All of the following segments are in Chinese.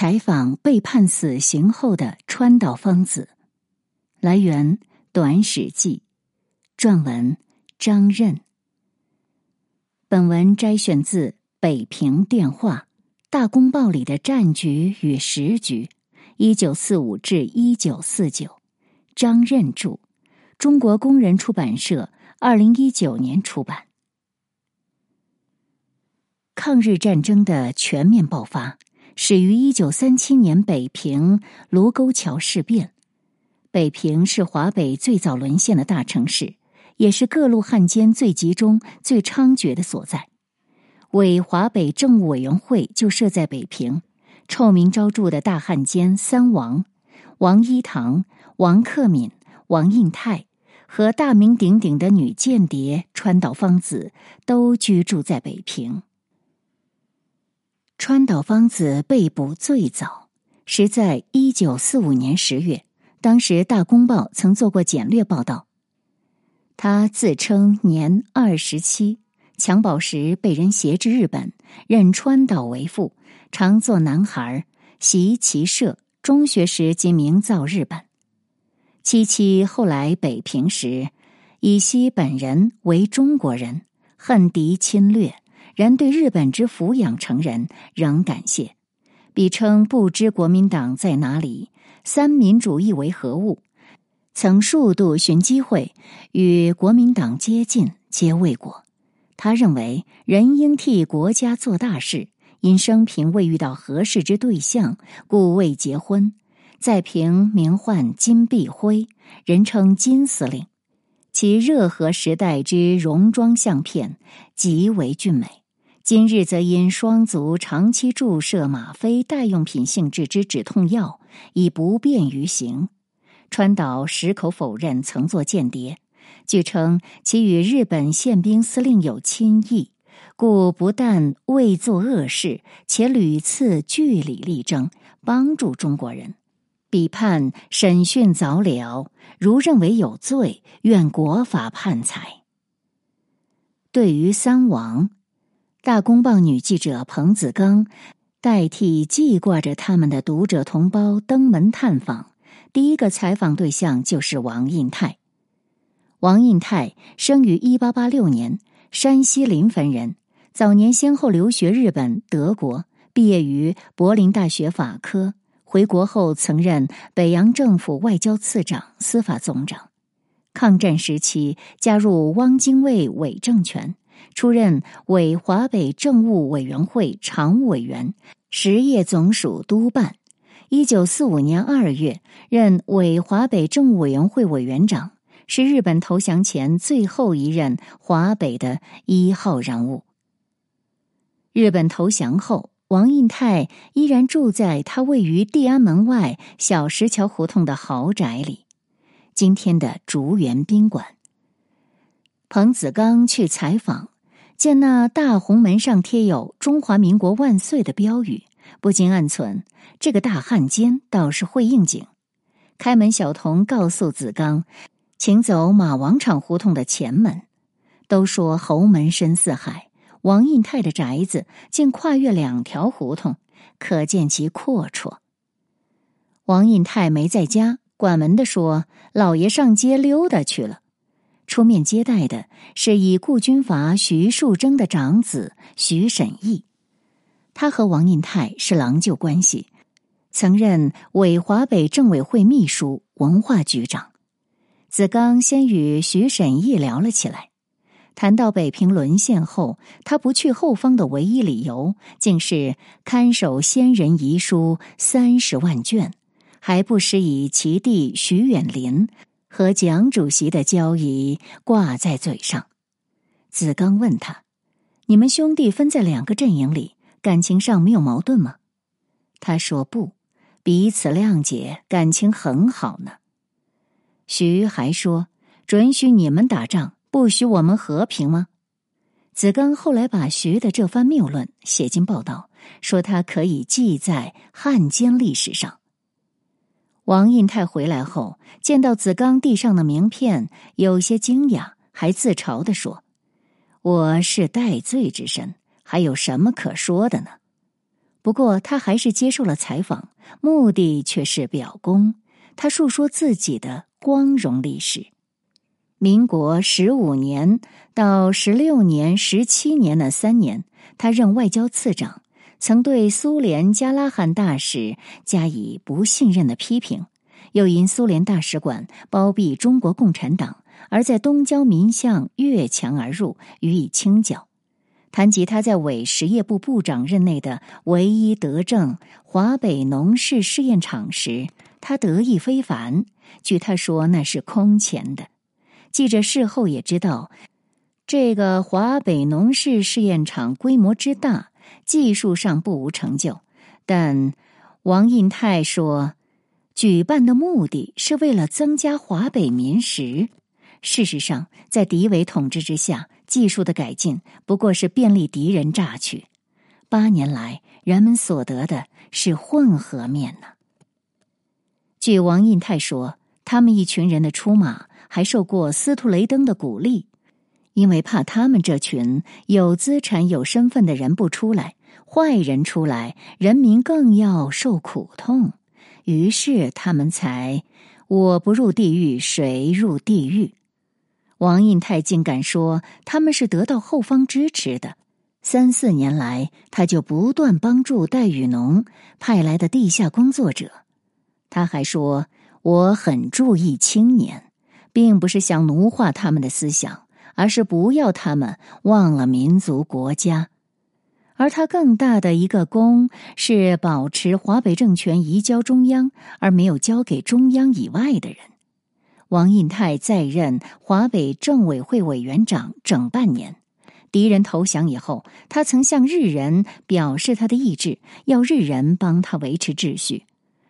采访被判死刑后的川岛芳子。来源：《短史记》，撰文：张任。本文摘选自《北平电话》《大公报》里的战局与时局，一九四五至一九四九。张任著，中国工人出版社，二零一九年出版。抗日战争的全面爆发。始于一九三七年北平卢沟桥事变。北平是华北最早沦陷的大城市，也是各路汉奸最集中、最猖獗的所在。伪华北政务委员会就设在北平，臭名昭著的大汉奸三王王一堂、王克敏、王应泰和大名鼎鼎的女间谍川岛芳子都居住在北平。川岛芳子被捕最早是在一九四五年十月，当时《大公报》曾做过简略报道。他自称年二十七，襁褓时被人挟至日本，认川岛为父，常做男孩，习骑射。中学时即名噪日本。七七后来北平时，以西本人为中国人，恨敌侵略。然对日本之抚养成人仍感谢，彼称不知国民党在哪里，三民主义为何物，曾数度寻机会与国民党接近，皆未果。他认为人应替国家做大事，因生平未遇到合适之对象，故未结婚。在平名唤金碧辉，人称金司令，其热河时代之戎装相片极为俊美。今日则因双足长期注射吗啡代用品性质之止痛药，已不便于行。川岛矢口否认曾做间谍，据称其与日本宪兵司令有亲谊，故不但未做恶事，且屡次据理力争，帮助中国人。彼判审讯早了，如认为有罪，愿国法判裁。对于三王。大公报女记者彭子刚代替记挂着他们的读者同胞登门探访，第一个采访对象就是王印泰。王印泰生于一八八六年，山西临汾人，早年先后留学日本、德国，毕业于柏林大学法科。回国后曾任北洋政府外交次长、司法总长。抗战时期加入汪精卫伪政权。出任伪华北政务委员会常务委员、实业总署督办。一九四五年二月，任伪华北政务委员会委员长，是日本投降前最后一任华北的一号人物。日本投降后，王印泰依然住在他位于地安门外小石桥胡同的豪宅里，今天的竹园宾馆。彭子刚去采访，见那大红门上贴有“中华民国万岁”的标语，不禁暗存：这个大汉奸倒是会应景。开门小童告诉子刚，请走马王场胡同的前门。都说侯门深似海，王印泰的宅子竟跨越两条胡同，可见其阔绰。王印泰没在家，管门的说：“老爷上街溜达去了。”出面接待的是以故军阀徐树铮的长子徐审义，他和王印泰是郎舅关系，曾任伪华北政委会秘书、文化局长。子刚先与徐审义聊了起来，谈到北平沦陷后，他不去后方的唯一理由，竟是看守先人遗书三十万卷，还不时以其弟徐远林。和蒋主席的交谊挂在嘴上，子刚问他：“你们兄弟分在两个阵营里，感情上没有矛盾吗？”他说：“不，彼此谅解，感情很好呢。”徐还说：“准许你们打仗，不许我们和平吗？”子刚后来把徐的这番谬论写进报道，说他可以记在汉奸历史上。王印泰回来后，见到子刚地上的名片，有些惊讶，还自嘲地说：“我是戴罪之身，还有什么可说的呢？”不过他还是接受了采访，目的却是表功。他述说自己的光荣历史。民国十五年到十六年、十七年那三年，他任外交次长，曾对苏联加拉罕大使加以不信任的批评，又因苏联大使馆包庇中国共产党，而在东交民巷越墙而入，予以清剿。谈及他在伪实业部部长任内的唯一德政华北农事试验场时，他得意非凡。据他说，那是空前的。记者事后也知道，这个华北农事试验场规模之大，技术上不无成就。但王印泰说，举办的目的是为了增加华北民食。事实上，在敌伪统治之下。技术的改进不过是便利敌人榨取，八年来人们所得的是混合面呢。据王印泰说，他们一群人的出马还受过斯图雷登的鼓励，因为怕他们这群有资产、有身份的人不出来，坏人出来，人民更要受苦痛，于是他们才我不入地狱，谁入地狱？王印泰竟敢说他们是得到后方支持的。三四年来，他就不断帮助戴雨农派来的地下工作者。他还说：“我很注意青年，并不是想奴化他们的思想，而是不要他们忘了民族国家。”而他更大的一个功是保持华北政权移交中央，而没有交给中央以外的人。王印泰在任华北政委会委员长整半年，敌人投降以后，他曾向日人表示他的意志，要日人帮他维持秩序。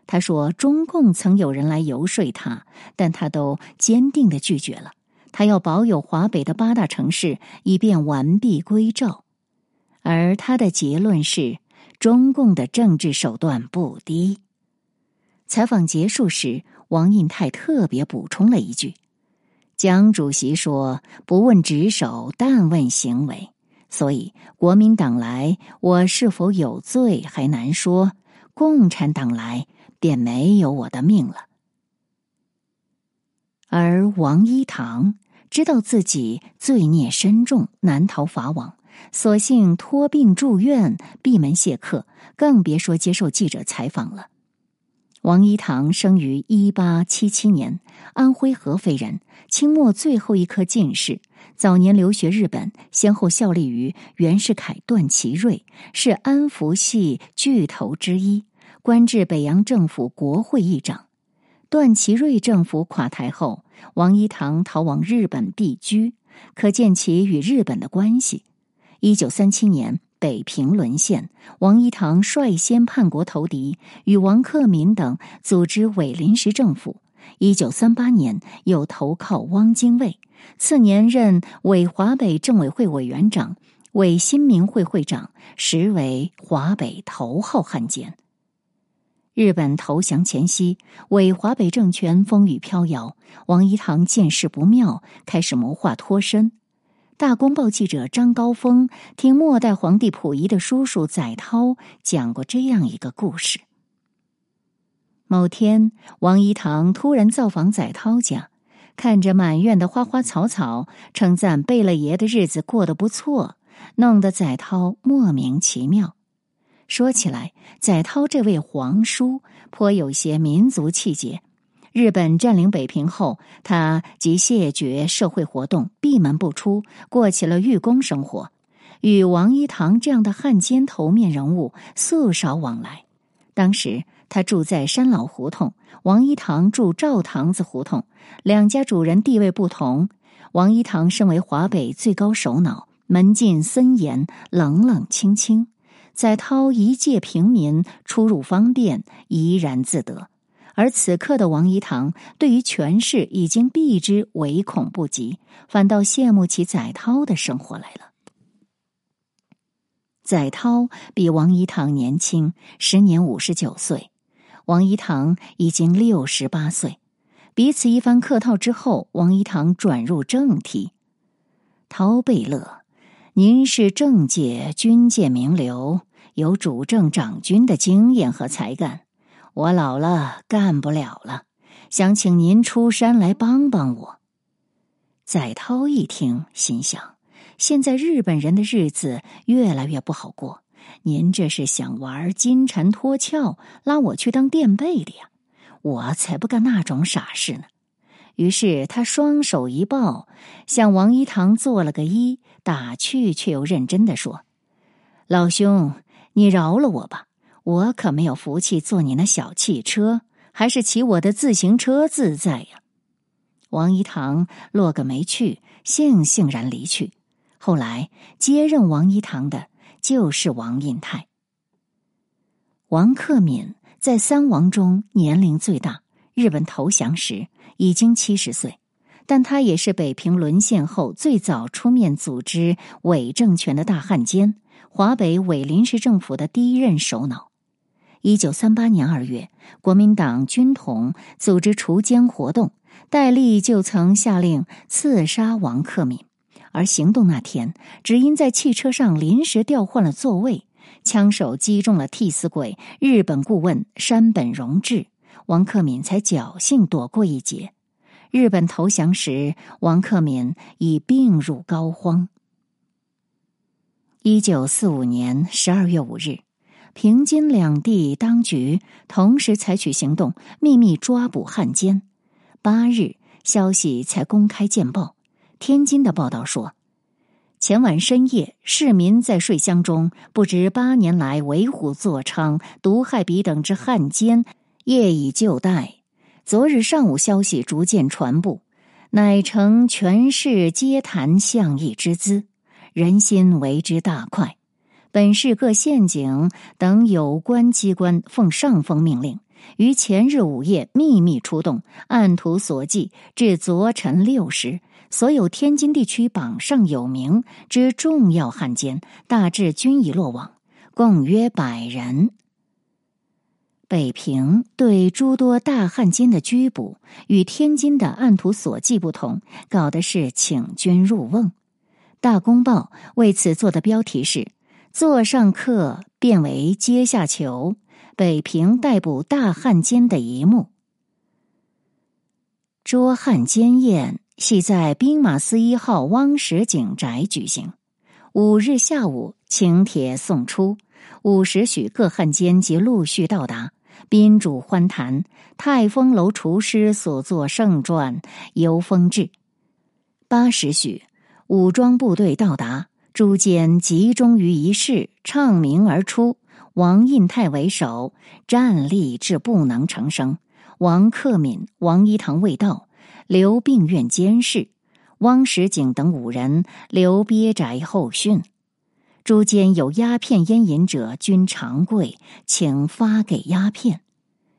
他说，中共曾有人来游说他，但他都坚定的拒绝了。他要保有华北的八大城市，以便完璧归赵。而他的结论是，中共的政治手段不低。采访结束时。王印泰特别补充了一句：“蒋主席说，不问职守，但问行为。所以国民党来，我是否有罪还难说；共产党来，便没有我的命了。”而王一堂知道自己罪孽深重，难逃法网，索性托病住院，闭门谢客，更别说接受记者采访了。王一堂生于一八七七年，安徽合肥人，清末最后一科进士。早年留学日本，先后效力于袁世凯、段祺瑞，是安福系巨头之一，官至北洋政府国会议长。段祺瑞政府垮台后，王一堂逃往日本避居，可见其与日本的关系。一九三七年。北平沦陷，王一堂率先叛国投敌，与王克敏等组织伪临时政府。一九三八年，又投靠汪精卫，次年任伪华北政委会委员长、伪新民会会长，实为华北头号汉奸。日本投降前夕，伪华北政权风雨飘摇，王一堂见势不妙，开始谋划脱身。大公报记者张高峰听末代皇帝溥仪的叔叔载涛讲过这样一个故事：某天，王一堂突然造访载涛家，看着满院的花花草草，称赞贝勒爷的日子过得不错，弄得载涛莫名其妙。说起来，载涛这位皇叔颇有些民族气节。日本占领北平后，他即谢绝社会活动，闭门不出，过起了寓公生活，与王一堂这样的汉奸头面人物素少往来。当时他住在山老胡同，王一堂住赵堂子胡同，两家主人地位不同。王一堂身为华北最高首脑，门禁森严，冷冷清清。载涛一介平民，出入方便，怡然自得。而此刻的王一堂对于权势已经避之唯恐不及，反倒羡慕起载涛的生活来了。载涛比王一堂年轻，时年五十九岁，王一堂已经六十八岁。彼此一番客套之后，王一堂转入正题：“陶贝勒，您是政界、军界名流，有主政长军的经验和才干。我老了，干不了了，想请您出山来帮帮我。载涛一听，心想：现在日本人的日子越来越不好过，您这是想玩金蝉脱壳，拉我去当垫背的呀？我才不干那种傻事呢。于是他双手一抱，向王一堂做了个揖，打趣却又认真的说：“老兄，你饶了我吧，我可没有福气坐你那小汽车，还是骑我的自行车自在呀。”王一堂落个没趣，悻悻然离去。后来接任王一堂的就是王印泰。王克敏在三王中年龄最大，日本投降时。已经七十岁，但他也是北平沦陷后最早出面组织伪政权的大汉奸，华北伪临时政府的第一任首脑。一九三八年二月，国民党军统组织锄奸活动，戴笠就曾下令刺杀王克敏，而行动那天，只因在汽车上临时调换了座位，枪手击中了替死鬼日本顾问山本荣治。王克敏才侥幸躲过一劫。日本投降时，王克敏已病入膏肓。一九四五年十二月五日，平津两地当局同时采取行动，秘密抓捕汉奸。八日，消息才公开见报。天津的报道说，前晚深夜，市民在睡乡中，不知八年来为虎作伥，毒害彼等之汉奸。夜已就待，昨日上午消息逐渐传布，乃成全市皆谈相议之资，人心为之大快。本市各县警等有关机关奉上峰命令，于前日午夜秘密出动，按图索骥，至昨晨六时，所有天津地区榜上有名之重要汉奸，大致均已落网，共约百人。北平对诸多大汉奸的拘捕，与天津的按图索骥不同，搞的是请君入瓮。《大公报》为此做的标题是“座上客变为阶下囚”，北平逮捕大汉奸的一幕。捉汉奸宴系在兵马司一号汪石井宅举行。五日下午，请帖送出，五时许，各汉奸即陆续到达。宾主欢谈，泰丰楼厨师所作盛传由风至。八时许，武装部队到达，诸间集中于一室，唱名而出。王印泰为首，站立至不能成声。王克敏、王一堂未到，留病院监视。汪石景等五人留憋宅候讯。诸间有鸦片烟瘾者，均长跪，请发给鸦片。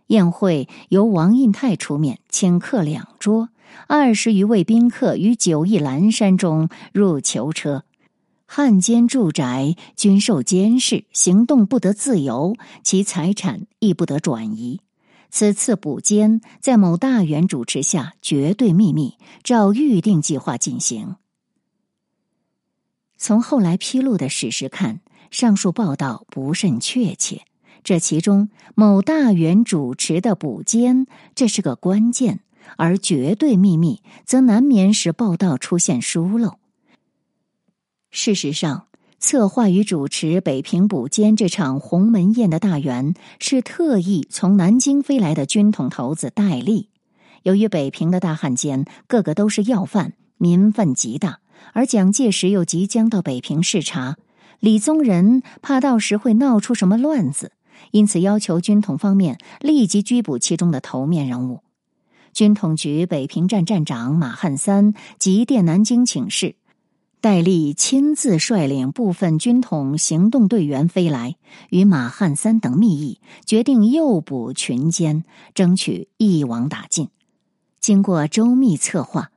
宴会由王印泰出面，请客两桌，二十余位宾客于九义阑珊中入囚车，汉奸住宅均受监视，行动不得自由，其财产亦不得转移。此次捕奸在某大员主持下，绝对秘密，照预定计划进行。从后来披露的史实看，上述报道不甚确切。这其中某大员主持的捕奸，这是个关键；而绝对秘密，则难免使报道出现疏漏。事实上，策划与主持北平捕奸这场鸿门宴的大员，是特意从南京飞来的军统头子戴笠。由于北平的大汉奸个个都是要犯，民愤极大。而蒋介石又即将到北平视察，李宗仁怕到时会闹出什么乱子，因此要求军统方面立即拘捕其中的头面人物。军统局北平站站长马汉三急电南京请示，戴笠亲自率领部分军统行动队员飞来，与马汉三等密议，决定诱捕群奸，争取一网打尽。经过周密策划，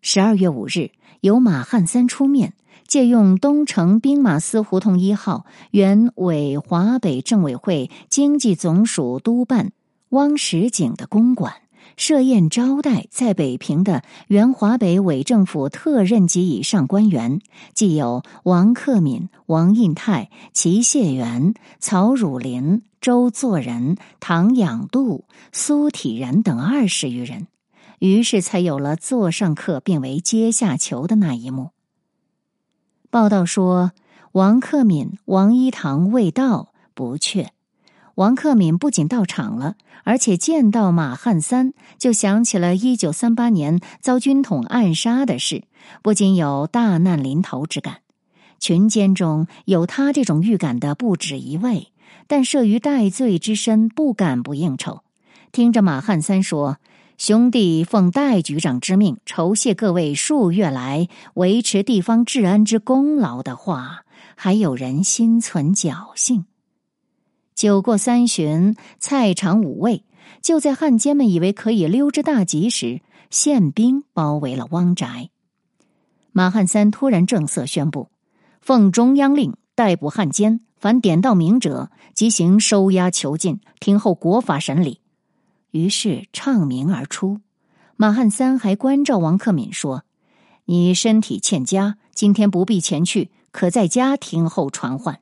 十二月五日。由马汉三出面，借用东城兵马司胡同一号原委华北政委会经济总署督办汪石井的公馆，设宴招待在北平的原华北伪政府特任级以上官员，既有王克敏、王印泰、齐谢元、曹汝霖、周作人、唐养度、苏体仁等二十余人，于是才有了座上客变为阶下囚的那一幕。报道说，王克敏、王一堂未到，不确。王克敏不仅到场了，而且见到马汉三，就想起了一九三八年遭军统暗杀的事，不仅有大难临头之感。群间中有他这种预感的不止一位，但慑于戴罪之身，不敢不应酬。听着马汉三说：“兄弟奉戴局长之命，酬谢各位数月来维持地方治安之功劳的话，还有人心存侥幸。”酒过三巡，菜尝五味。就在汉奸们以为可以溜之大吉时，宪兵包围了汪宅。马汉三突然正色宣布：“奉中央令，逮捕汉奸，凡点到名者，即行收押囚禁，听候国法审理。”于是唱名而出。马汉三还关照王克敏说：“你身体欠佳，今天不必前去，可在家听候传唤。”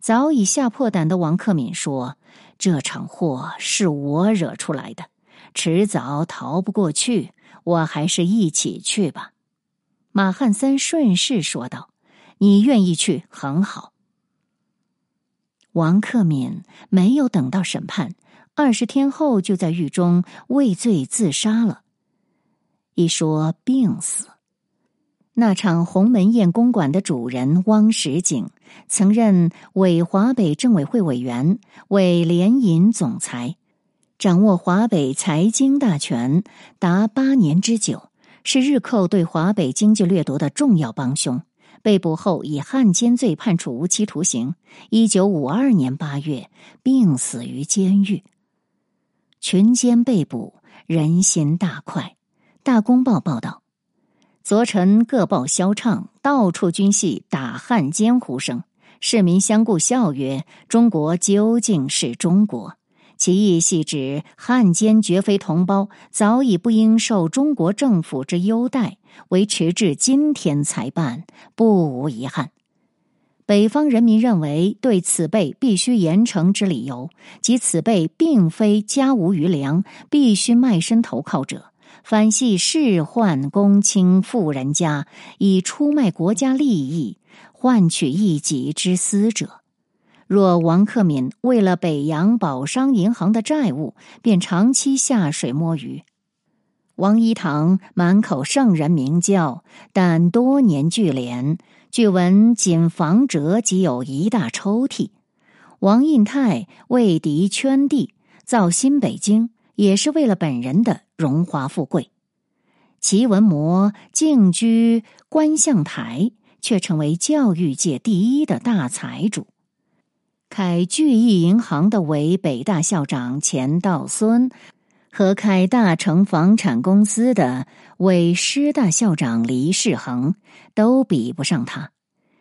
早已吓破胆的王克敏说：“这场祸是我惹出来的，迟早逃不过去，我还是一起去吧。”马汉三顺势说道：“你愿意去，很好。”王克敏没有等到审判，二十天后就在狱中畏罪自杀了。一说病死。那场鸿门宴公馆的主人汪石景，曾任伪华北政委会委员、伪联银总裁，掌握华北财经大权达八年之久，是日寇对华北经济掠夺的重要帮凶。被捕后以汉奸罪判处无期徒刑。一九五二年八月，病死于监狱。群奸被捕，人心大快。大公报报道。昨晨各报萧畅，到处均系打汉奸呼声。市民相顾笑曰：“中国究竟是中国？”其意系指汉奸绝非同胞，早已不应受中国政府之优待，维持至今天才办，不无遗憾。北方人民认为，对此辈必须严惩之理由，即此辈并非家无余粮，必须卖身投靠者。反系仕宦公卿富人家以出卖国家利益换取一己之私者，若王克敏为了北洋宝商银行的债务，便长期下水摸鱼；王一堂满口圣人名教，但多年聚敛，据闻仅房辙即有一大抽屉；王印泰为敌圈地，造新北京。也是为了本人的荣华富贵，齐文模静居观象台，却成为教育界第一的大财主。开聚义银行的伪北大校长钱道孙，和开大成房产公司的伪师大校长黎世恒，都比不上他。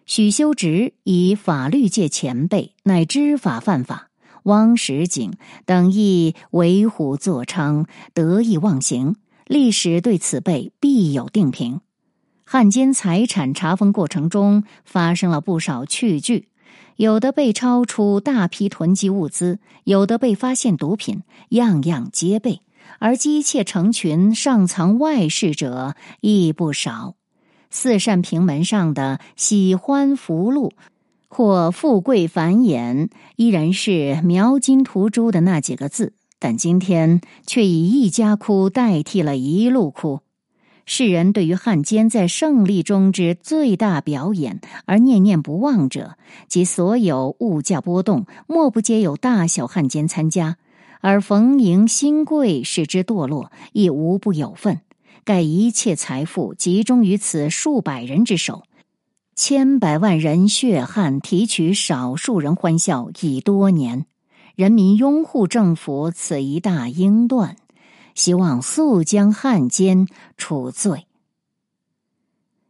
许修直以法律界前辈，乃知法犯法。汪石景等亦为虎作伥，得意忘形。历史对此辈必有定评。汉奸财产查封过程中发生了不少趣剧，有的被超出大批囤积物资，有的被发现毒品，样样皆备。而姬妾成群、上藏外事者亦不少。四扇屏门上的“喜欢福禄”。或富贵繁衍，依然是描金涂朱的那几个字，但今天却以一家哭代替了一路哭。世人对于汉奸在胜利中之最大表演而念念不忘者，即所有物价波动，莫不皆有大小汉奸参加；而逢迎新贵使之堕落，亦无不有份。盖一切财富集中于此数百人之手。千百万人血汗提取少数人欢笑已多年，人民拥护政府此一大英断，希望速将汉奸除罪。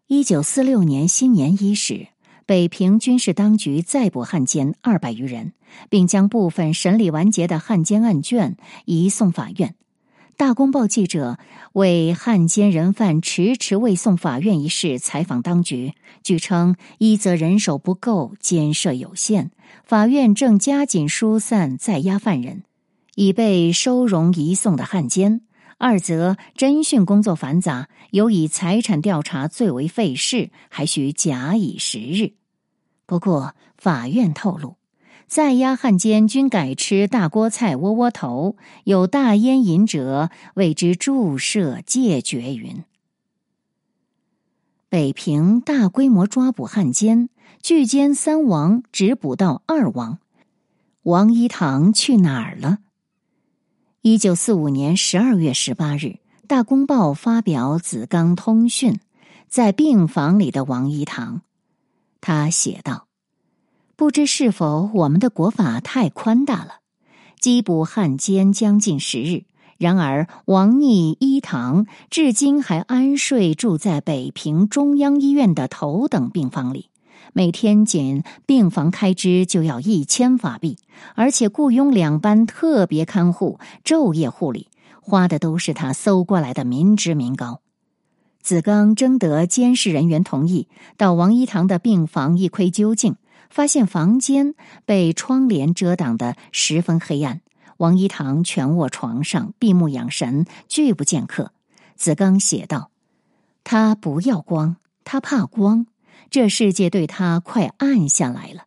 一九四六年新年伊始，北平军事当局再捕汉奸二百余人，并将部分审理完结的汉奸案卷移送法院。大公报记者为汉奸人犯迟迟未送法院一事采访当局，据称一则人手不够，监舍有限，法院正加紧疏散在押犯人，已被收容移送的汉奸；二则侦讯工作繁杂，尤以财产调查最为费事，还需假以时日。不过法院透露。在押汉奸均改吃大锅菜窝窝头，有大烟瘾者为之注射戒绝云。北平大规模抓捕汉奸，拒奸三王，只捕到二王。王一堂去哪儿了？一九四五年十二月十八日，《大公报》发表子纲通讯，在病房里的王一堂，他写道。不知是否我们的国法太宽大了？缉捕汉奸将近十日，然而王逆一堂至今还安睡住在北平中央医院的头等病房里，每天仅病房开支就要一千法币，而且雇佣两班特别看护，昼夜护理，花的都是他搜过来的民脂民膏。子刚征得监视人员同意，到王一堂的病房一窥究竟。发现房间被窗帘遮挡的十分黑暗，王一堂全卧床上，闭目养神，拒不见客。子刚写道：“他不要光，他怕光，这世界对他快暗下来了。”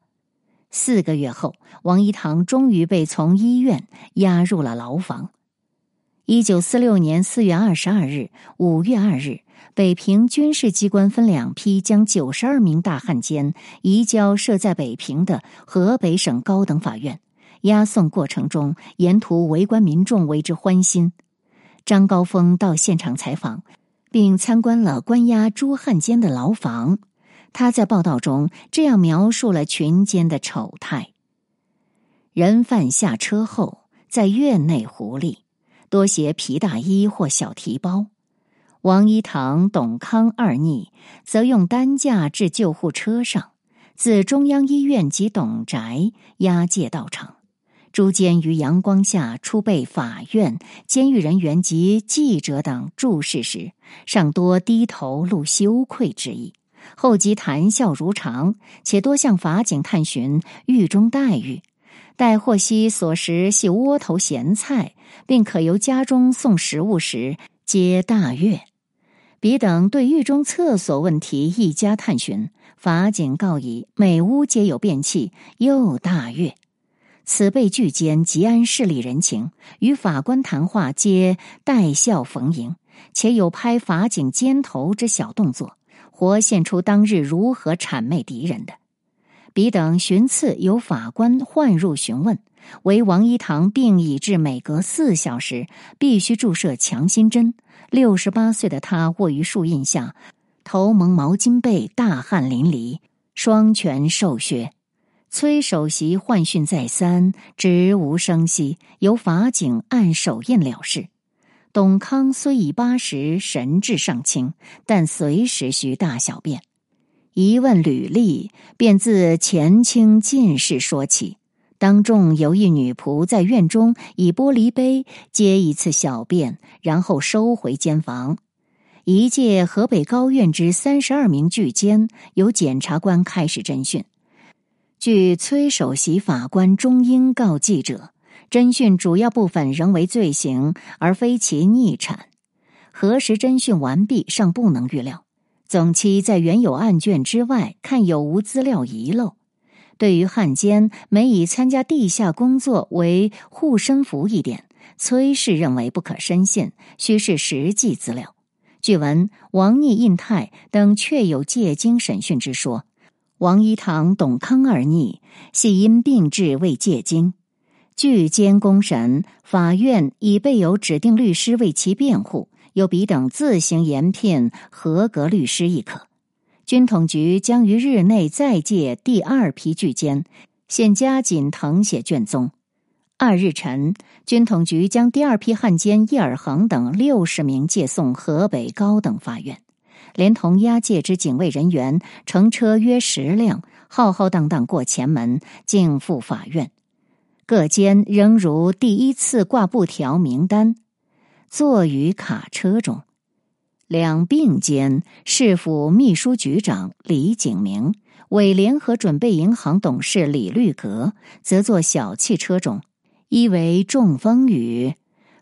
四个月后，王一堂终于被从医院押入了牢房。一九四六年四月二十二日、五月二日。北平军事机关分两批，将九十二名大汉奸移交设在北平的河北省高等法院。押送过程中，沿途围观民众为之欢欣。张高峰到现场采访，并参观了关押朱汉奸的牢房。他在报道中这样描述了群奸的丑态：人犯下车后，在院内狐狸，多携皮大衣或小提包。王一堂、董康二逆则用担架至救护车上，自中央医院及董宅押解到场。诸监于阳光下出备法院、监狱人员及记者等注视时，尚多低头露羞愧之意；后即谈笑如常，且多向法警探寻狱中待遇。待获悉所食系窝头咸菜，并可由家中送食物时，皆大悦。彼等对狱中厕所问题一家探寻，法警告以每屋皆有便器，又大悦。此辈拒间吉安势力人情，与法官谈话皆带笑逢迎，且有拍法警肩头之小动作，活现出当日如何谄媚敌人的。彼等寻次由法官换入询问，为王一堂病已至每隔四小时必须注射强心针。六十八岁的他卧于树荫下，头蒙毛巾被，大汗淋漓，双拳受削。崔首席唤讯再三，直无声息，由法警按手印了事。董康虽已八十，神志尚清，但随时需大小便。一问履历，便自前清进士说起。当众有一女仆在院中以玻璃杯接一次小便，然后收回监房。一届河北高院之三十二名巨监，由检察官开始侦讯。据崔首席法官钟英告记者，侦讯主要部分仍为罪行，而非其逆产。何时侦讯完毕，尚不能预料。总期在原有案卷之外，看有无资料遗漏。对于汉奸每以参加地下工作为护身符一点，崔氏认为不可深信，须是实际资料。据闻王逆、印泰等确有借经审讯之说。王一堂、董康二逆系因病治未借经，据监公审，法院已备有指定律师为其辩护，由彼等自行延聘合格律师亦可。军统局将于日内再借第二批巨监，现加紧誊写卷宗。二日晨，军统局将第二批汉奸叶尔恒等六十名借送河北高等法院，连同押解之警卫人员，乘车约十辆，浩浩荡荡过前门，径赴法院。各监仍如第一次挂布条名单。坐于卡车中。两并肩，市府秘书局长李景明、委联合准备银行董事李律阁则坐小汽车中。一为中风雨，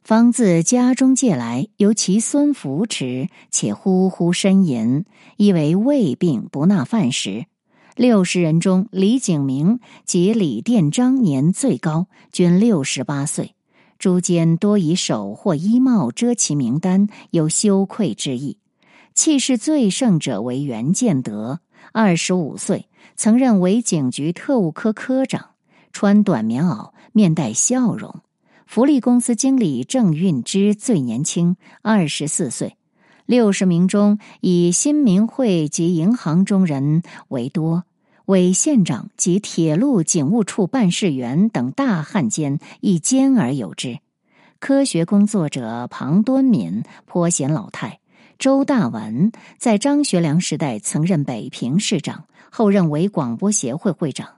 方自家中借来，由其孙扶持，且呼呼呻吟；一为胃病不纳饭食。六十人中，李景明及李殿章年最高，均六十八岁。诸间多以手或衣帽遮其名单，有羞愧之意。气势最盛者为袁建德，二十五岁，曾任伪警局特务科科长，穿短棉袄，面带笑容。福利公司经理郑运之最年轻，二十四岁。六十名中，以新民会及银行中人为多。伪县长及铁路警务处办事员等大汉奸亦兼而有之。科学工作者庞端敏颇显老态。周大文在张学良时代曾任北平市长，后任为广播协会会长。